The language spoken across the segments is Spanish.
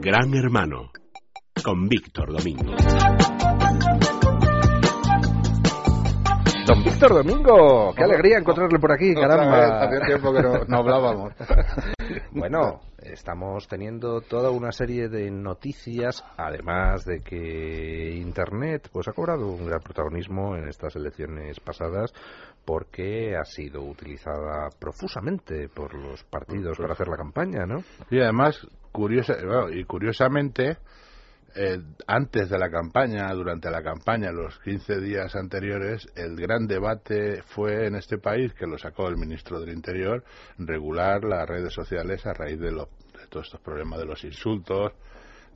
Gran Hermano con Víctor Domingo. Don Víctor Domingo, qué alegría encontrarle por aquí, caramba. Hacía tiempo que no, no hablábamos. Bueno, estamos teniendo toda una serie de noticias, además de que Internet pues ha cobrado un gran protagonismo en estas elecciones pasadas porque ha sido utilizada profusamente por los partidos para hacer la campaña, ¿no? Y además, curiosa, bueno, y curiosamente, eh, antes de la campaña, durante la campaña, los 15 días anteriores, el gran debate fue en este país, que lo sacó el ministro del Interior, regular las redes sociales a raíz de, lo- de todos estos problemas de los insultos,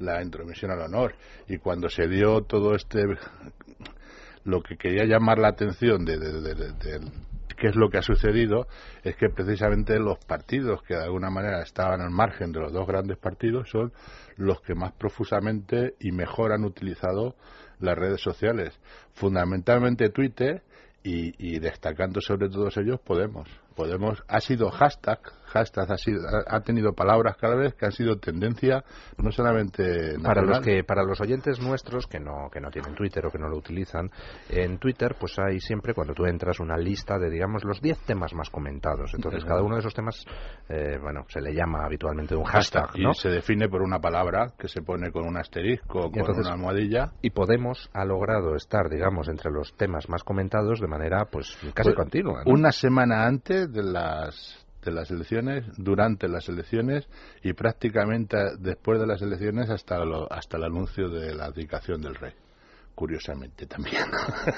la intromisión al honor. Y cuando se dio todo este. Lo que quería llamar la atención de, de- qué es lo que ha sucedido es que precisamente los partidos que de alguna manera estaban al margen de los dos grandes partidos son los que más profusamente y mejor han utilizado las redes sociales, fundamentalmente Twitter y, y destacando sobre todos ellos Podemos. Podemos ha sido hashtag, hashtag ha, sido, ha, tenido palabras cada vez que han sido tendencia no solamente Para los que para los oyentes nuestros que no que no tienen Twitter o que no lo utilizan, en Twitter pues hay siempre cuando tú entras una lista de digamos los 10 temas más comentados. Entonces cada uno de esos temas eh, bueno, se le llama habitualmente un hashtag, y ¿no? se define por una palabra que se pone con un asterisco o con entonces- una almohadilla Y Podemos ha logrado estar, digamos, entre los temas más comentados de manera, pues, casi Pues, continua. ¿no? Una semana antes de las de las elecciones, durante las elecciones y prácticamente después de las elecciones hasta lo- hasta el anuncio de la abdicación del rey. Curiosamente también.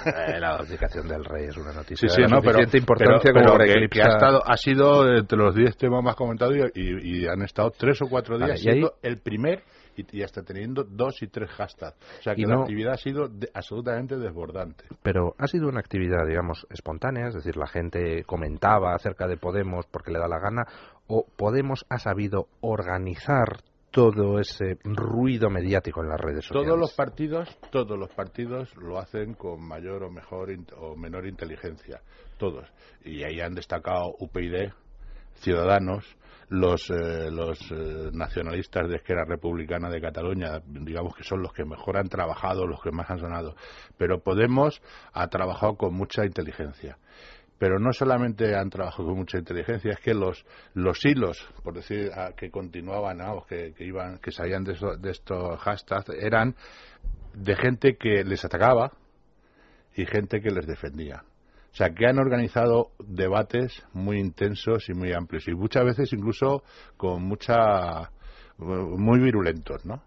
Eh, la abdicación del rey es una noticia Sí, sí, de no, pero, importancia pero- como pero que, que ha, estado, ha sido entre los 10 temas más comentados y, y han estado tres o cuatro días Vale, y ahí- siendo el primer y, y hasta teniendo dos y tres hashtags. O sea que Y la actividad ha sido de- absolutamente desbordante. pero ha sido una actividad, digamos, espontánea, es decir, la gente comentaba acerca de Podemos porque le da la gana, o Podemos ha sabido organizar todo ese ruido mediático en las redes sociales. Todos los partidos, todos los partidos lo hacen con mayor o mejor o menor inteligencia, todos. Y ahí han destacado UPyD, Ciudadanos, los eh, los eh, nacionalistas de Esquerra Republicana de Cataluña, digamos que son los que mejor han trabajado, los que más han sonado. Pero Podemos ha trabajado con mucha inteligencia pero no solamente han trabajado con mucha inteligencia, es que los, los hilos, por decir, a- que continuaban, que, que iban, que salían de, eso- de estos hashtags, eran de gente que les atacaba y gente que les defendía. O sea, que han organizado debates muy intensos y muy amplios y muchas veces incluso con mucha muy virulentos, ¿no?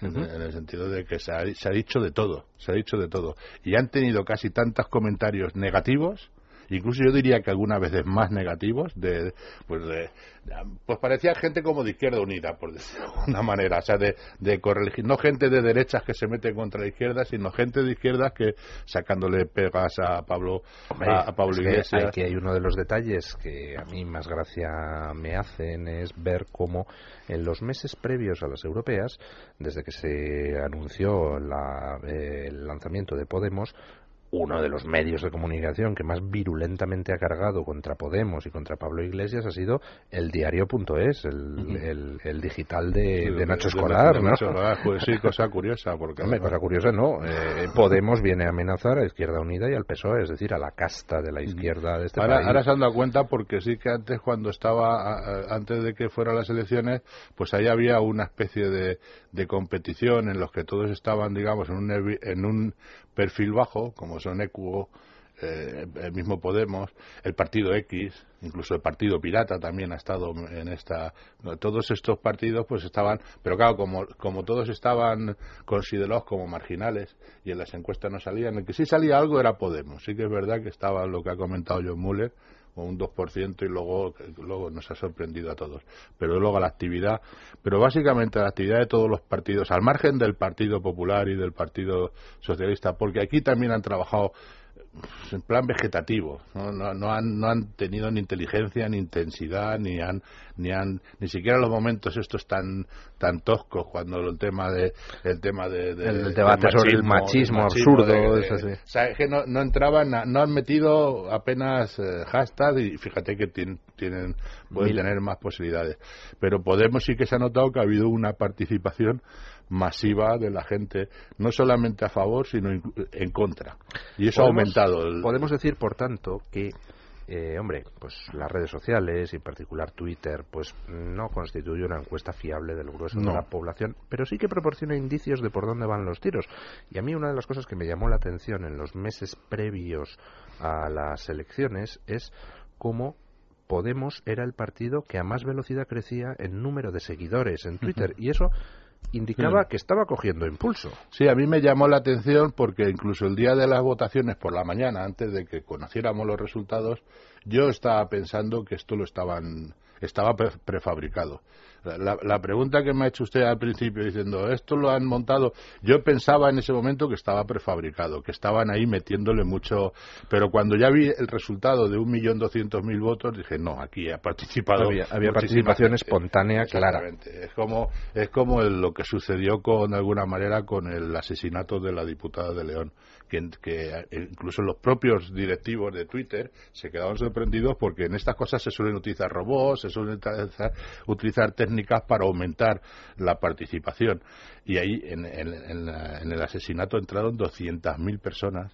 En- el sentido de que se ha, se ha dicho de todo, se ha dicho de todo. Y han tenido casi tantos comentarios negativos, incluso yo diría que algunas veces más negativos, de, pues, de, pues parecía gente como de izquierda unida, por decirlo de alguna manera, o sea, de, de no gente de derechas que se mete contra la izquierda, sino gente de izquierdas que sacándole pegas a Pablo, Hombre, a, a Pablo es que Iglesias. Aquí hay uno de los detalles que a mí más gracia me hacen es ver cómo en los meses previos a las europeas, desde que se anunció la- eh, el lanzamiento de Podemos, uno de los medios de comunicación que más virulentamente ha cargado contra Podemos y contra Pablo Iglesias ha sido el diario.es, el, el, el digital de, Nacho de- Escolar, ¿no? Nacho pues sí, cosa curiosa, porque Hombre, cosa curiosa, no. Eh, Podemos viene a amenazar a Izquierda Unida y al PSOE, es decir, a la casta de la izquierda de este Ahora, país. ahora se han dado cuenta porque sí que antes, cuando estaba, a- a- antes de que fueran las elecciones, pues ahí había una especie de, de competición en los que todos estaban, digamos, en un, en un perfil bajo, como son Equo, eh, el mismo Podemos, el Partido X, incluso el Partido Pirata también ha estado en esta. Todos estos partidos, pues estaban. Pero claro, como, como todos estaban considerados como marginales y en las encuestas no salían, el que sí salía algo era Podemos. Sí que es verdad que estaba lo que ha comentado John Muller, o un 2% y luego, luego nos ha sorprendido a todos. Pero luego la actividad, pero básicamente la actividad de todos los partidos, al margen del Partido Popular y del Partido Socialista, porque aquí también han trabajado en plan vegetativo, ¿no? No, no han, no han tenido ni inteligencia, ni intensidad, ni han, ni han, ni siquiera los momentos estos tan, tan toscos cuando el tema de, el tema de, de- El debate sobre el machismo absurdo, de- eso sí. o sea, es que no, no entraban, a- no han metido apenas eh, hashtag y fíjate que tienen, tienen pueden Mil. tener más posibilidades. Pero Podemos sí que se ha notado que ha habido una participación masiva de la gente, no solamente a favor, sino en contra. Y eso ha Podemos- El, Podemos decir, por tanto, que, eh, hombre, pues las redes sociales, y en particular Twitter, pues no constituye una encuesta fiable del grueso No. de la población, pero sí que proporciona indicios de por dónde van los tiros. Y a mí una de las cosas que me llamó la atención en los meses previos a las elecciones es cómo Podemos era el partido que a más velocidad crecía en número de seguidores en Twitter. Y eso indicaba Sí. que estaba cogiendo impulso. Sí, a mí me llamó la atención porque incluso el día de las votaciones por la mañana, antes de que conociéramos los resultados, yo estaba pensando que esto lo estaban estaba pre- prefabricado. La, la pregunta que me ha hecho usted al principio diciendo esto lo han montado, yo pensaba en ese momento que estaba prefabricado, que estaban ahí metiéndole mucho, pero cuando ya vi el resultado de un millón doscientos mil votos dije no, aquí ha participado Había, participación gente". espontánea clara. Es como, es como el- lo que sucedió con, de alguna manera, con el asesinato de la diputada de León, que, que incluso los propios directivos de Twitter se quedaban sorprendidos porque en estas cosas se suelen utilizar robots, se suelen utilizar, utilizar técnicas para aumentar la participación. Y ahí, en, en- en la- en el asesinato, entraron 200.000 personas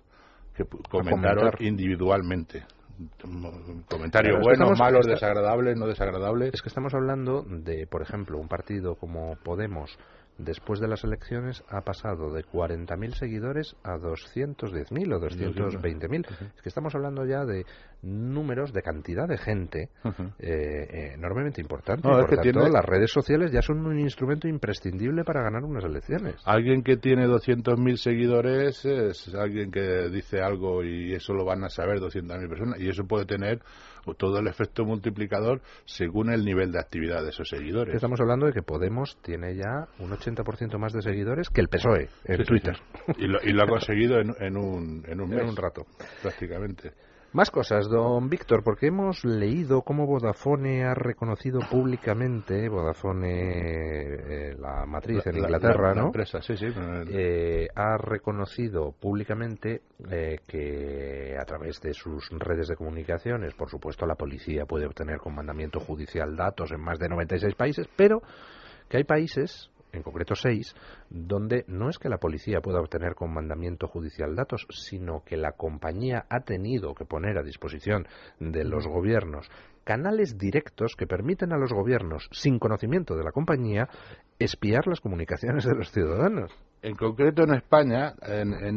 que comentaron comentar. individualmente. Comentarios buenos, estamos- malos, está- desagradables, no desagradables. Es que estamos hablando de, por ejemplo, un partido como Podemos, después de las elecciones, ha pasado de 40.000 seguidores a 210.000 o 220.000. Es que estamos hablando ya de números, de cantidad de gente eh, eh, enormemente importante. No, y por tanto, tiene- las redes sociales ya son un instrumento imprescindible para ganar unas elecciones. Alguien que tiene 200.000 seguidores es alguien que dice algo y eso lo van a saber 200.000 personas y eso puede tener todo el efecto multiplicador según el nivel de actividad de esos seguidores. Estamos hablando de que Podemos tiene ya un 80% más de seguidores que el PSOE en Sí, Twitter. sí. Y, lo, y lo ha conseguido en, en un, en un En un rato. prácticamente. Más cosas, don Víctor, porque hemos leído cómo Vodafone ha reconocido públicamente, Vodafone, eh, la matriz en La- la- Inglaterra, la- la ¿no? empresa, sí, sí. Eh, ha reconocido públicamente eh, que a través de sus redes de comunicaciones, por supuesto, la policía puede obtener con mandamiento judicial datos en más de 96 países, pero que hay países, en concreto seis, donde no es que la policía pueda obtener con mandamiento judicial datos, sino que la compañía ha tenido que poner a disposición de los gobiernos canales directos que permiten a los gobiernos, sin conocimiento de la compañía, espiar las comunicaciones de los ciudadanos. En concreto en España, en, en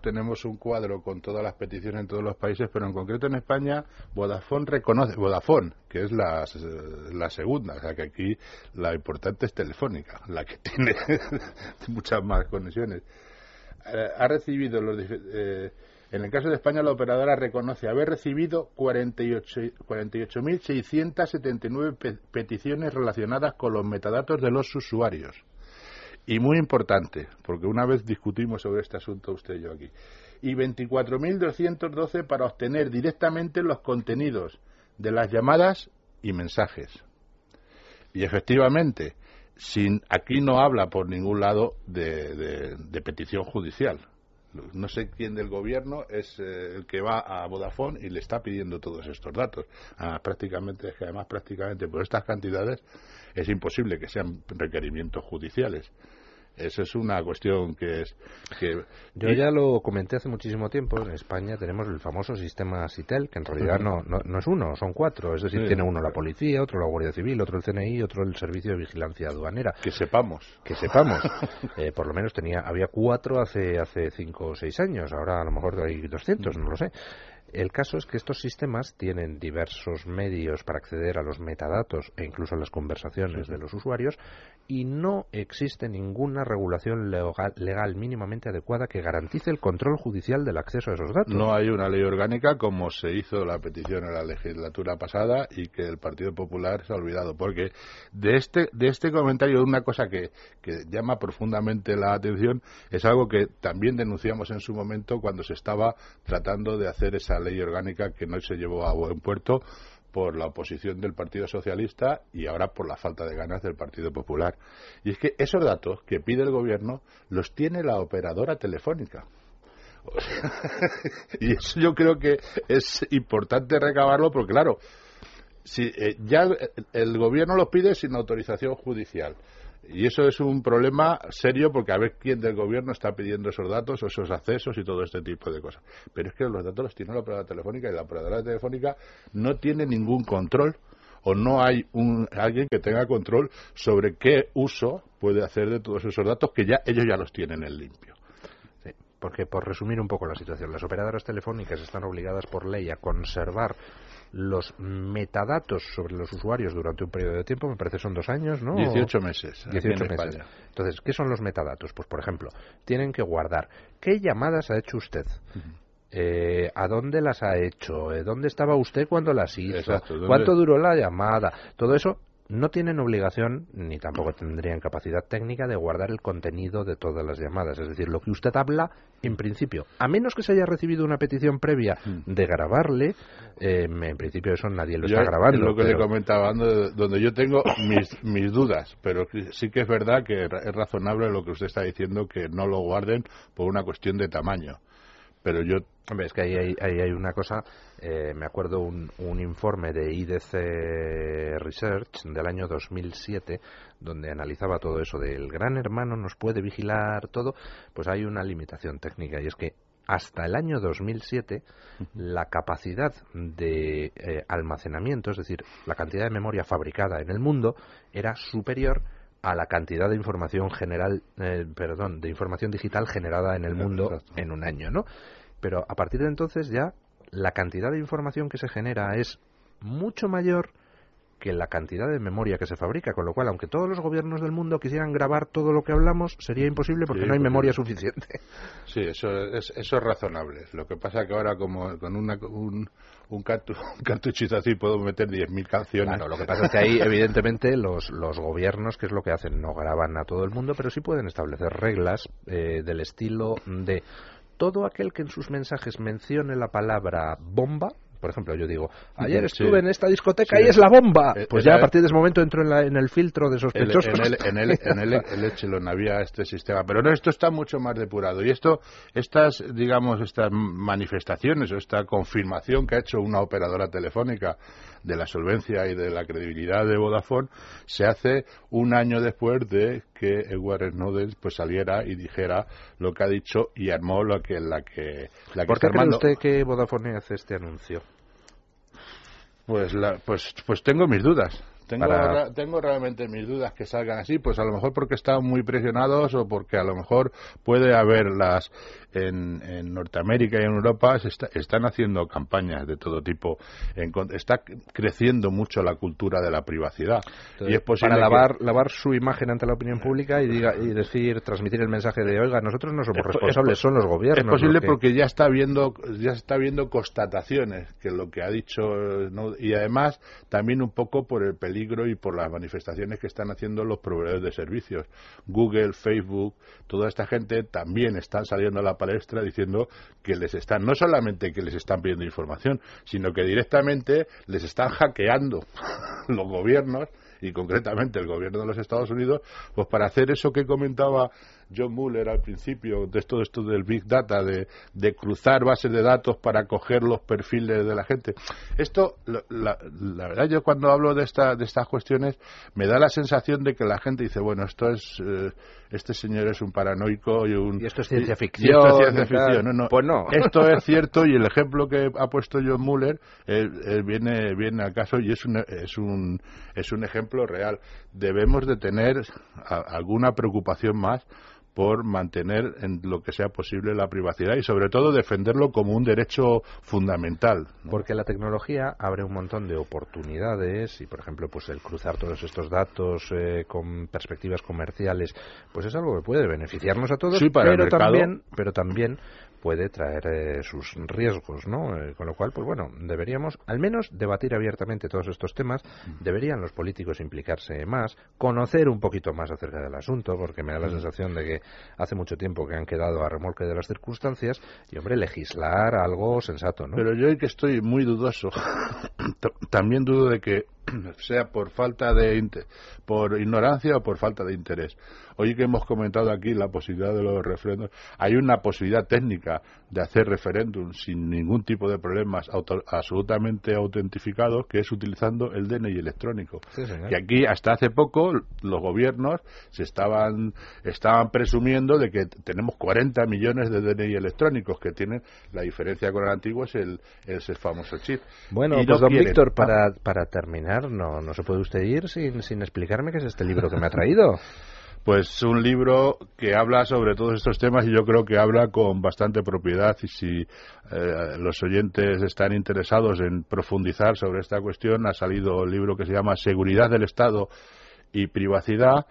tenemos un cuadro con todas las peticiones en todos los países, pero en concreto en España Vodafone reconoce, Vodafone, que es la, la segunda, o sea que aquí la importante es Telefónica, la que tiene muchas más conexiones. Eh, ha recibido los eh, en el caso de España la operadora reconoce haber recibido 48 48.679 pe- peticiones relacionadas con los metadatos de los usuarios. Y muy importante, porque una vez discutimos sobre este asunto usted y yo aquí. Y 24.212 para obtener directamente los contenidos de las llamadas y mensajes. Y efectivamente, sin, aquí no habla por ningún lado de, de- petición judicial. No sé quién del gobierno es eh, el que va a Vodafone y le está pidiendo todos estos datos. Ah, prácticamente, es que además prácticamente por estas cantidades es imposible que sean requerimientos judiciales. Eso es una cuestión que es que Yo ya lo comenté hace muchísimo tiempo. En España tenemos el famoso sistema SITEL, que en realidad no, no, no es uno, son cuatro. Es decir, Sí. tiene uno la policía, otro la Guardia Civil, otro el CNI, otro el Servicio de Vigilancia Aduanera. que sepamos. Que sepamos, eh, por lo menos tenía había cuatro hace hace cinco o seis años. Ahora a lo mejor hay 200, no lo sé. El caso es que estos sistemas tienen diversos medios para acceder a los metadatos e incluso a las conversaciones de los usuarios y no existe ninguna regulación legal, mínimamente adecuada que garantice el control judicial del acceso a esos datos. No hay una ley orgánica como se hizo la petición en la legislatura pasada y que el Partido Popular se ha olvidado. Porque de este, de este comentario, una cosa que, que llama profundamente la atención es algo que también denunciamos en su momento cuando se estaba tratando de hacer esa ley orgánica que no se llevó a buen puerto por la oposición del Partido Socialista y ahora por la falta de ganas del Partido Popular. Y es que esos datos que pide el Gobierno los tiene la operadora telefónica. y eso yo creo que es importante recabarlo porque, claro, si eh, ya el Gobierno los pide sin autorización judicial y eso es un problema serio porque a ver quién del gobierno está pidiendo esos datos o esos accesos y todo este tipo de cosas. Pero es que los datos los tiene la operadora telefónica y la operadora telefónica no tiene ningún control o no hay un, alguien que tenga control sobre qué uso puede hacer de todos esos datos que ya ellos ya los tienen en limpio. porque por resumir un poco la situación, las operadoras telefónicas están obligadas por ley a conservar los metadatos sobre los usuarios durante un periodo de tiempo, me parece son dos años, ¿no? 18 meses. 18 meses. Entonces, ¿qué son los metadatos? Pues, por ejemplo, tienen que guardar qué llamadas ha hecho usted. Eh, ¿A dónde las ha hecho? Eh, ¿Dónde estaba usted cuando las hizo? ¿Cuánto duró la llamada? Todo eso no tienen obligación ni tampoco tendrían capacidad técnica de guardar el contenido de todas las llamadas. Es decir, lo que usted habla, en principio, a menos que se haya recibido una petición previa de grabarle, eh, en principio eso nadie lo está grabando. Es lo que le comentaba, donde yo tengo mis, mis dudas, pero sí que es verdad que es razonable lo que usted está diciendo, que no lo guarden por una cuestión de tamaño. Pero yo Hombre, es que ahí hay, hay una cosa, eh, me acuerdo un, un informe de IDC Research del año 2007, donde analizaba todo eso del gran hermano nos puede vigilar todo, pues hay una limitación técnica y es que hasta el año 2007 la capacidad de eh, almacenamiento, es decir, la cantidad de memoria fabricada en el mundo era superior a la cantidad de información general, eh, perdón, de información digital generada en el mundo en un año, ¿no? pero a partir de entonces ya la cantidad de información que se genera es mucho mayor que la cantidad de memoria que se fabrica, con lo cual, aunque todos los gobiernos del mundo quisieran grabar todo lo que hablamos, sería imposible porque no hay memoria suficiente. Sí, eso es, eso es razonable. Lo que pasa es que ahora, como con una, un, un, cartuchito así, puedo meter 10.000 canciones. Claro, lo que pasa es que ahí, evidentemente, los, los gobiernos, que es lo que hacen, no graban a todo el mundo, pero sí pueden establecer reglas eh, del estilo de todo aquel que en sus mensajes mencione la palabra bomba, por ejemplo, yo digo, ayer estuve en esta discoteca y es la bomba. Eh, pues ya a partir de ese momento entro en, el filtro de sospechosos. En el, en el, en había este sistema. Pero no, esto está mucho más depurado. Y esto, estas, digamos, estas manifestaciones o esta confirmación que ha hecho una operadora telefónica de la solvencia y de la credibilidad de Vodafone se hace un año después de que Edward Snowden pues saliera y dijera lo que ha dicho y armó lo que la que la que ¿Por qué cree usted que Vodafone hace este anuncio? Pues la, pues pues tengo mis dudas. Tengo, tengo realmente mis dudas que salgan así, pues a lo mejor porque están muy presionados o porque a lo mejor puede haberlas en, Norteamérica y en Europa se están haciendo campañas de todo tipo. está creciendo mucho la cultura de la privacidad. y es posible para lavar, lavar su imagen ante la opinión pública y, diga, y decir, transmitir el mensaje de, oiga, nosotros no somos responsables, son los gobiernos. Es posible porque ya está viendo ya está viendo constataciones que lo que ha dicho y además también un poco por el peligro y por las manifestaciones que están haciendo los proveedores de servicios. Google, Facebook, toda esta gente también están saliendo a la palestra diciendo que les están, no solamente que les están pidiendo información, sino que directamente les están hackeando los gobiernos y concretamente el gobierno de los Estados Unidos, pues para hacer eso que comentaba John Muller al principio, de esto, esto del Big Data, de, de, cruzar bases de datos para coger los perfiles de la gente. Esto, la, verdad, yo cuando hablo de, esta, de estas cuestiones, me da la sensación de que la gente dice, bueno, esto es, eh, este señor es un paranoico y un... Y esto es ciencia ficción. esto es ciencia ficción. No, Pues no. Esto es cierto y el ejemplo que ha puesto John Muller viene, viene al caso y es un, es, un, es un ejemplo real. Debemos de tener alguna preocupación más por mantener en lo que sea posible la privacidad y sobre todo defenderlo como un derecho fundamental. Porque la tecnología abre un montón de oportunidades y, por ejemplo, pues el cruzar todos estos datos eh, con perspectivas comerciales, pues es algo que puede beneficiarnos a todos, pero también, pero también puede traer eh, sus riesgos, ¿no? Eh, con lo cual, pues bueno, deberíamos al menos debatir abiertamente todos estos temas. Deberían los políticos implicarse más, conocer un poquito más acerca del asunto, porque me da la sensación de que hace mucho tiempo que han quedado a remolque de las circunstancias y, hombre, legislar algo sensato, ¿no? Pero yo que estoy muy dudoso, también dudo de que sea por falta de por ignorancia o por falta de interés. Hoy que hemos comentado aquí la posibilidad de los referéndums, hay una posibilidad técnica de hacer referéndum sin ningún tipo de problemas absolutamente autentificados, que es utilizando el DNI electrónico. que aquí hasta hace poco los gobiernos se estaban estaban presumiendo de que tenemos 40 millones de DNI electrónicos que tienen la diferencia con el antiguo es el, ese famoso chip. Bueno, pues don Víctor, para, para terminar, no, no se puede usted ir sin, sin explicarme qué es este libro que me ha traído. pues un libro que habla sobre todos estos temas y yo creo que habla con bastante propiedad y si eh, los oyentes están interesados en profundizar sobre esta cuestión ha salido un libro que se llama Seguridad del Estado y Privacidad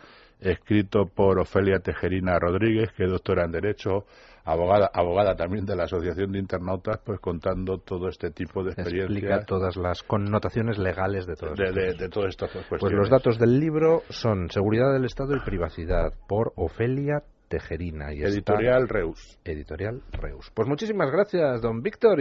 escrito por Ofelia Tejerina Rodríguez que es doctora en Derecho abogada, abogada también de la Asociación de Internautas, pues contando todo este tipo de experiencias. Explica todas las connotaciones legales de todo de, de, de todas estas cuestiones. Pues los datos del libro son Seguridad del Estado y Privacidad por Ofelia Tejerina. Y Editorial Reus. Editorial Reus. Pues muchísimas gracias, don Víctor.